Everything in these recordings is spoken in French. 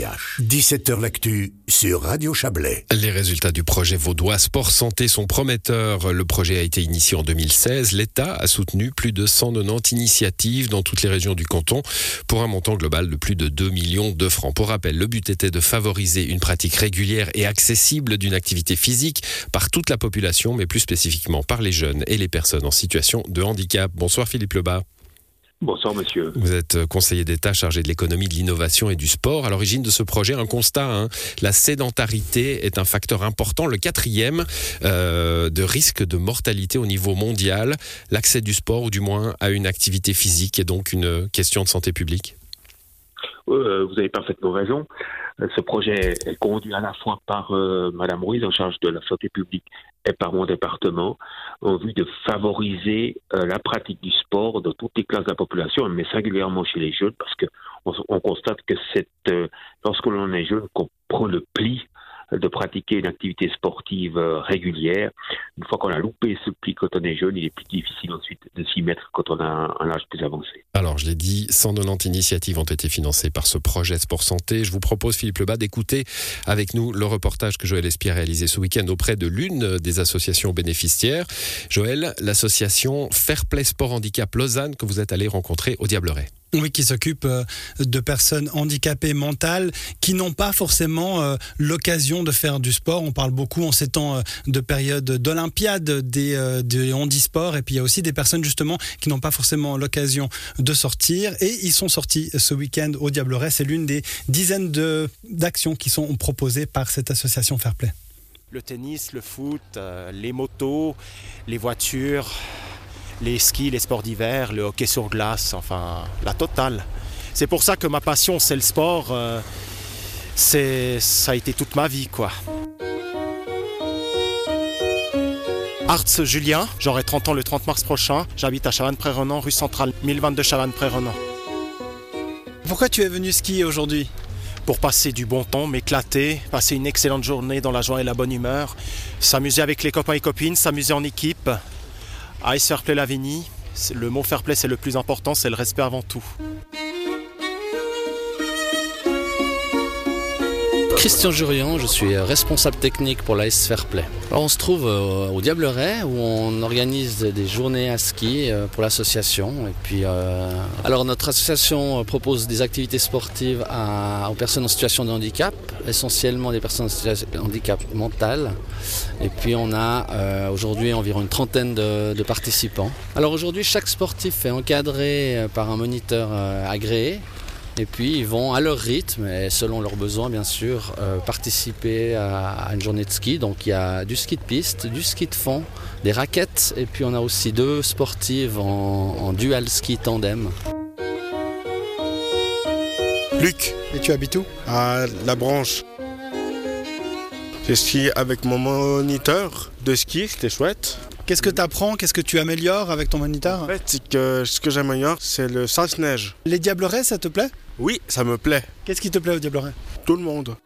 17h L'actu sur Radio Chablais. Les résultats du projet vaudois Sport Santé sont prometteurs. Le projet a été initié en 2016. L'État a soutenu plus de 190 initiatives dans toutes les régions du canton pour un montant global de plus de 2 millions de francs. Pour rappel, le but était de favoriser une pratique régulière et accessible d'une activité physique par toute la population, mais plus spécifiquement par les jeunes et les personnes en situation de handicap. Bonsoir Philippe Lebas. Bonsoir monsieur. Vous êtes conseiller d'État chargé de l'économie, de l'innovation et du sport. À l'origine de ce projet, un constat, hein, la sédentarité est un facteur important, le quatrième euh, de risque de mortalité au niveau mondial. L'accès du sport, ou du moins à une activité physique, est donc une question de santé publique. Euh, vous avez parfaitement raison. Euh, ce projet est conduit à la fois par euh, Madame Ruiz en charge de la santé publique et par mon département en vue de favoriser euh, la pratique du sport dans toutes les classes de la population, mais singulièrement chez les jeunes, parce que on, constate que c'est lorsque l'on est jeune qu'on prend le pli de pratiquer une activité sportive euh, régulière. Une fois qu'on a loupé ce pli quand on est jeune, il est plus difficile ensuite de s'y mettre quand on a un âge plus avancé. Alors, je l'ai dit, 190 initiatives ont été financées par ce projet Sport Santé. Je vous propose, Philippe Lebas, d'écouter avec nous le reportage que Joël Espierre a réalisé ce week-end auprès de l'une des associations bénéficiaires. Joël, l'association Fairplay Sport Handicap Lausanne que vous êtes allé rencontrer au Diableret. Oui, qui s'occupe euh, de personnes handicapées mentales qui n'ont pas forcément euh, l'occasion de faire du sport. On parle beaucoup en ces temps euh, de période d'Olympiade des, des handisports et puis il y a aussi des personnes justement qui n'ont pas forcément l'occasion de sortir et ils sont sortis ce week-end au Diableret. C'est l'une des dizaines d'actions qui sont proposées par cette association Fairplay. Le tennis, le foot, les motos, les voitures, les skis, les sports d'hiver, le hockey sur glace, enfin la totale. C'est pour ça que ma passion c'est le sport. Euh, c'est ça a été toute ma vie quoi. Arts Julien, j'aurai 30 ans le 30 mars prochain. J'habite à Chavannes-Pré-Renan, rue centrale 1022 Chavannes-Pré-Renan. Pourquoi tu es venu skier aujourd'hui? Pour passer du bon temps, m'éclater, passer une excellente journée dans la joie et la bonne humeur, s'amuser avec les copains et copines, s'amuser en équipe, Ice Fair Play Lavigny, le mot fair play c'est le plus important, c'est le respect avant tout. Christian Jurian, je suis responsable technique pour l'AS Fairplay. Alors on se trouve euh, au Diableret où on organise des journées à ski euh, pour l'association. Puis, euh, alors notre association propose des activités sportives aux personnes en situation de handicap, essentiellement des personnes en situation de handicap mental. Et puis on a aujourd'hui environ une trentaine de, de participants. Alors aujourd'hui chaque sportif est encadré par un moniteur agréé et puis ils vont à leur rythme et selon leurs besoins bien sûr euh, participer à, une journée de ski. Donc il y a du ski de piste, du ski de fond, des raquettes et puis on a aussi deux sportives en, dual ski tandem. Luc. Et tu habites où? À la branche. J'ai ski avec mon moniteur de ski, c'était chouette. Qu'est-ce que tu apprends Qu'est-ce que tu améliores avec ton moniteur En fait, ce que j'améliore, c'est le sens-neige. Les diablerets, ça te plaît? Oui, ça me plaît. Qu'est-ce qui te plaît au diableret Tout le monde.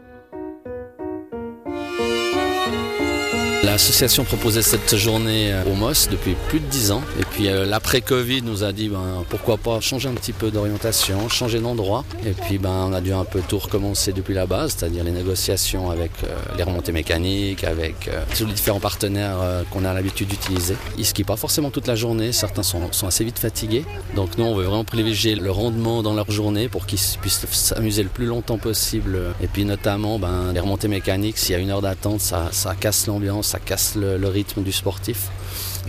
L'association proposait cette journée euh, au MOS depuis plus de 10 ans. Et puis euh, l'après-Covid nous a dit ben, pourquoi pas changer un petit peu d'orientation, changer d'endroit. Et puis ben, on a dû un peu tout recommencer depuis la base, c'est-à-dire les négociations avec euh, les remontées mécaniques, avec tous les différents partenaires qu'on a l'habitude d'utiliser. Ils skient pas forcément toute la journée, certains sont, assez vite fatigués. Donc nous on veut vraiment privilégier le rendement dans leur journée pour qu'ils puissent s'amuser le plus longtemps possible. Et puis notamment ben, les remontées mécaniques, s'il y a une heure d'attente, ça casse l'ambiance ça casse le, rythme du sportif.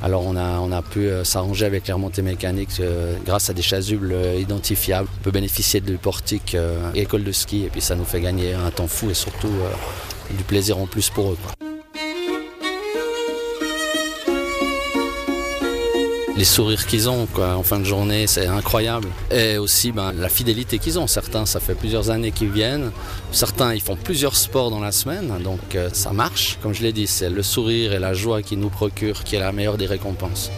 Alors on a, on a pu euh, s'arranger avec les remontées mécaniques euh, grâce à des chasubles euh, identifiables. On peut bénéficier du portique école de ski et puis ça nous fait gagner un temps fou et surtout du plaisir en plus pour eux. Les sourires qu'ils ont en fin de journée, c'est incroyable. Et aussi ben, la fidélité qu'ils ont. Certains, ça fait plusieurs années qu'ils viennent. Certains, ils font plusieurs sports dans la semaine. Donc euh, ça marche. Comme je l'ai dit, c'est le sourire et la joie qui nous procure qui est la meilleure des récompenses.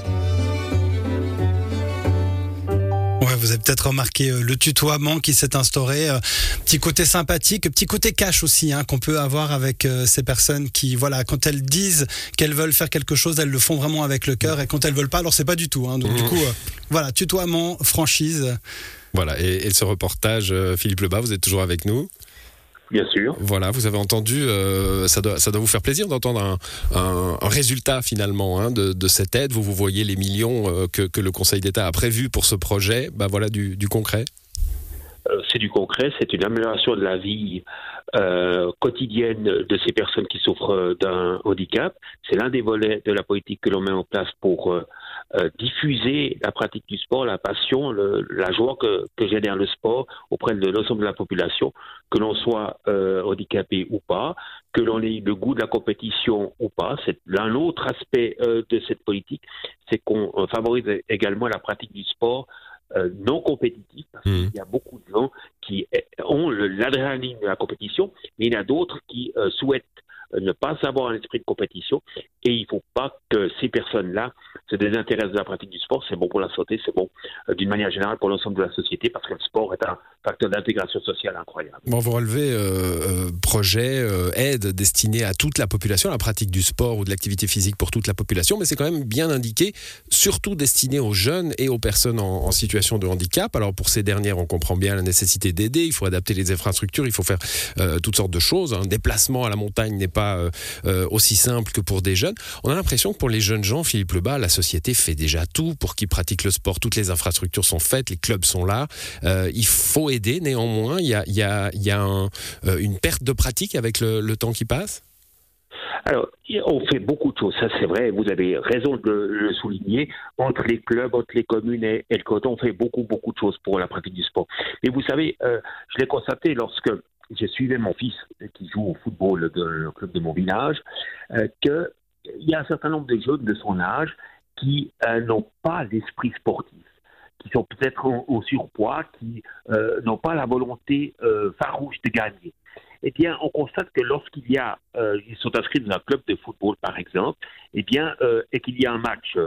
Vous avez peut-être remarqué euh, le tutoiement qui s'est instauré. Euh, petit côté sympathique, petit côté cash aussi hein, qu'on peut avoir avec euh, ces personnes qui, voilà, quand elles disent qu'elles veulent faire quelque chose, elles le font vraiment avec le cœur. Et quand elles veulent pas, alors c'est pas du tout. Hein. donc du mmh. coup, voilà, tutoiement, franchise. Voilà. Et, ce reportage, Philippe Lebas, vous êtes toujours avec nous Bien sûr. Voilà, vous avez entendu, euh, ça, doit, ça doit vous faire plaisir d'entendre un, un, un, résultat finalement hein, de, de, cette aide. Vous, vous voyez les millions euh, que, que, le Conseil d'État a prévus pour ce projet. Bah, voilà du, du concret. Euh, c'est du concret, c'est une amélioration de la vie euh, quotidienne de ces personnes qui souffrent d'un handicap. C'est l'un des volets de la politique que l'on met en place pour euh, euh, diffuser la pratique du sport, la passion, le, la joie que, que, génère le sport auprès de l'ensemble de la population, que l'on soit euh, handicapé ou pas, que l'on ait le goût de la compétition ou pas. C'est l'un autre aspect euh, de cette politique, c'est qu'on favorise également la pratique du sport euh, non compétitif, parce mmh. qu'il y a beaucoup de gens qui ont l'adrénaline de la compétition, mais il y en a d'autres qui euh, souhaitent ne pas avoir un esprit de compétition et il ne faut pas que ces personnes-là se désintéressent de la pratique du sport. C'est bon pour la santé, c'est bon euh, d'une manière générale pour l'ensemble de la société parce que le sport est un facteur d'intégration sociale incroyable. Bon, vous relevez euh, euh, projet, euh, aide destinée à toute la population, la pratique du sport ou de l'activité physique pour toute la population, mais c'est quand même bien indiqué, surtout destiné aux jeunes et aux personnes en, en, situation de handicap. Alors pour ces dernières, on comprend bien la nécessité d'aider, il faut adapter les infrastructures, il faut faire euh, toutes sortes de choses. Un déplacement à la montagne n'est pas euh, aussi simple que pour des jeunes. On a l'impression que pour les jeunes gens, Philippe Lebas, la société fait déjà tout pour qu'ils pratiquent le sport. Toutes les infrastructures sont faites, les clubs sont là. Euh, il faut aider. Néanmoins, il y a, euh, une perte de pratique avec le, temps qui passe? Alors, on fait beaucoup de choses, ça c'est vrai, vous avez raison de le souligner. Entre les clubs, entre les communes et, et le canton, on fait beaucoup, beaucoup de choses pour la pratique du sport. Et vous savez, euh, je l'ai constaté lorsque je suivais mon fils qui joue au football de, le club de mon village, euh, qu'il y a un certain nombre de jeunes de son âge qui euh, n'ont pas l'esprit sportif, qui sont peut-être au, surpoids, qui euh, n'ont pas la volonté euh, farouche de gagner. Eh bien, on constate que lorsqu'il y a, ils sont inscrits dans un club de football, par exemple, eh bien, et qu'il y a un match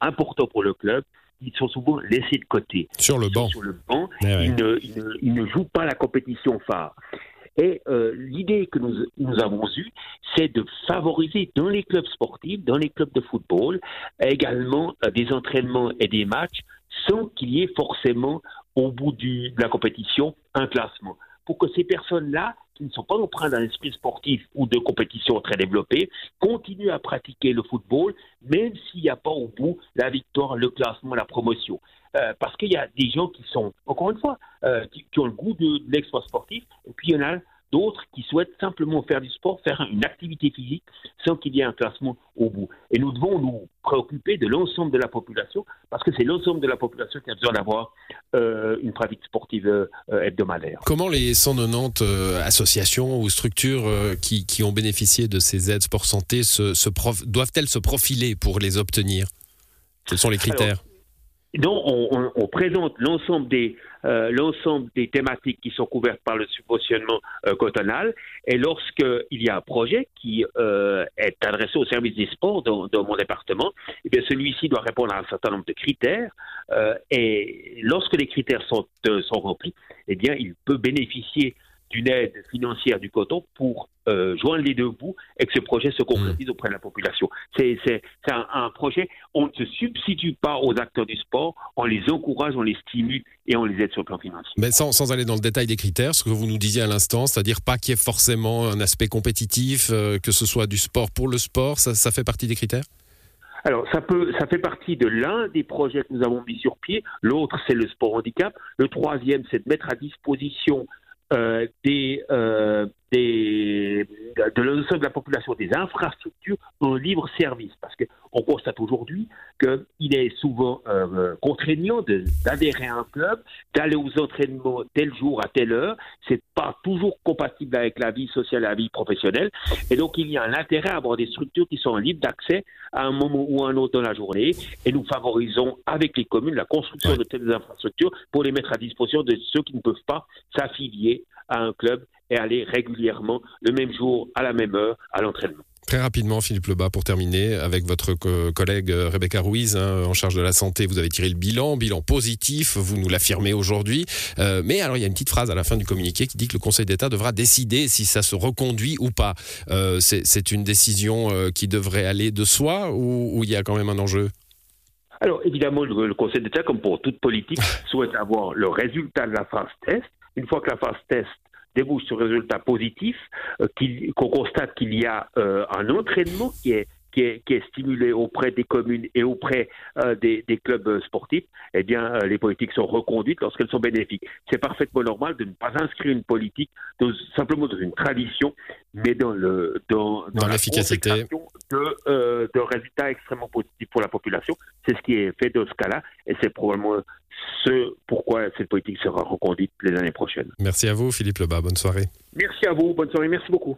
important pour le club, ils sont souvent laissés de côté. Sur le ils banc. Sur le banc. Eh ils, ne, ils, ne, ils, ne, jouent pas la compétition phare. Et euh, l'idée que nous, nous avons eue, c'est de favoriser dans les clubs sportifs, dans les clubs de football, également euh, des entraînements et des matchs sans qu'il y ait forcément au bout du, de la compétition un classement. Pour que ces personnes-là, qui ne sont pas empreintes d'un esprit sportif ou de compétition très développé, continuent à pratiquer le football, même s'il n'y a pas au bout la victoire, le classement, la promotion. Euh, parce qu'il y a des gens qui sont, encore une fois, euh, qui, ont le goût de, de sportif, et puis il y en a d'autres qui souhaitent simplement faire du sport, faire une activité physique sans qu'il y ait un classement au bout. Et nous devons nous préoccuper de l'ensemble de la population parce que c'est l'ensemble de la population qui a besoin d'avoir euh, une pratique sportive euh, hebdomadaire. Comment les 190 euh, associations ou structures qui, qui, ont bénéficié de ces aides sport santé se, se doivent-elles se profiler pour les obtenir? Quels sont les critères Alors, on présente l'ensemble des, euh, l'ensemble des thématiques qui sont couvertes par le subventionnement euh, cotonal. Et lorsqu'il y a un projet qui euh, est adressé au service des sports dans, dans mon département, eh bien celui-ci doit répondre à un certain nombre de critères. Euh, et lorsque les critères sont, sont remplis, eh bien il peut bénéficier d'une aide financière du coton pour euh, joindre les deux bouts et que ce projet se concrétise mmh. auprès de la population. C'est un, un, projet, on ne se substitue pas aux acteurs du sport, on les encourage, on les stimule et on les aide sur le plan financier. Mais sans, sans aller dans le détail des critères, ce que vous nous disiez à l'instant, c'est-à-dire pas qu'il y ait forcément un aspect compétitif, euh, que ce soit du sport pour le sport, ça, ça fait partie des critères? Alors, ça, peut, ça fait partie de l'un des projets que nous avons mis sur pied. L'autre, c'est le sport handicap. Le troisième, c'est de mettre à disposition euh, des, de l'ensemble de la population des infrastructures en libre service. Parce qu'on constate aujourd'hui qu'il est souvent euh, contraignant d'adhérer à un club, d'aller aux entraînements tel jour à telle heure. C'est pas toujours compatible avec la vie sociale et la vie professionnelle. Et donc, il y a un intérêt à avoir des structures qui sont libres d'accès à un moment ou à un autre dans la journée. Et nous favorisons avec les communes la construction de telles infrastructures pour les mettre à disposition de ceux qui ne peuvent pas s'affilier à un club et aller régulièrement le même jour, à la même heure, à l'entraînement. Très rapidement, Philippe Lebas, pour terminer, avec votre co collègue Rebecca Ruiz, hein, en charge de la santé, vous avez tiré le bilan, bilan positif, vous nous l'affirmez aujourd'hui. Euh, mais alors, il y a une petite phrase à la fin du communiqué qui dit que le Conseil d'État devra décider si ça se reconduit ou pas. Euh, C'est une décision euh, qui devrait aller de soi ou, ou il y a quand même un enjeu? Alors évidemment, le, le Conseil d'État, comme pour toute politique, souhaite avoir le résultat de la phase test. Une fois que la phase test débouche sur résultat positif, euh, qu'on constate qu'il y a euh, un entraînement qui est qui est, qui est, stimulé auprès des communes et auprès euh, des, des, clubs sportifs, eh bien, euh, les politiques sont reconduites lorsqu'elles sont bénéfiques. C'est parfaitement normal de ne pas inscrire une politique dans, simplement dans une tradition, mais dans le dans, dans, dans l'efficacité de, euh, de résultats extrêmement positifs pour la population. C'est ce qui est fait dans ce cas-là, et c'est probablement ce pourquoi cette politique sera reconduite les années prochaines. Merci à vous, Philippe Lebas. Bonne soirée. Merci à vous. Bonne soirée. Merci beaucoup.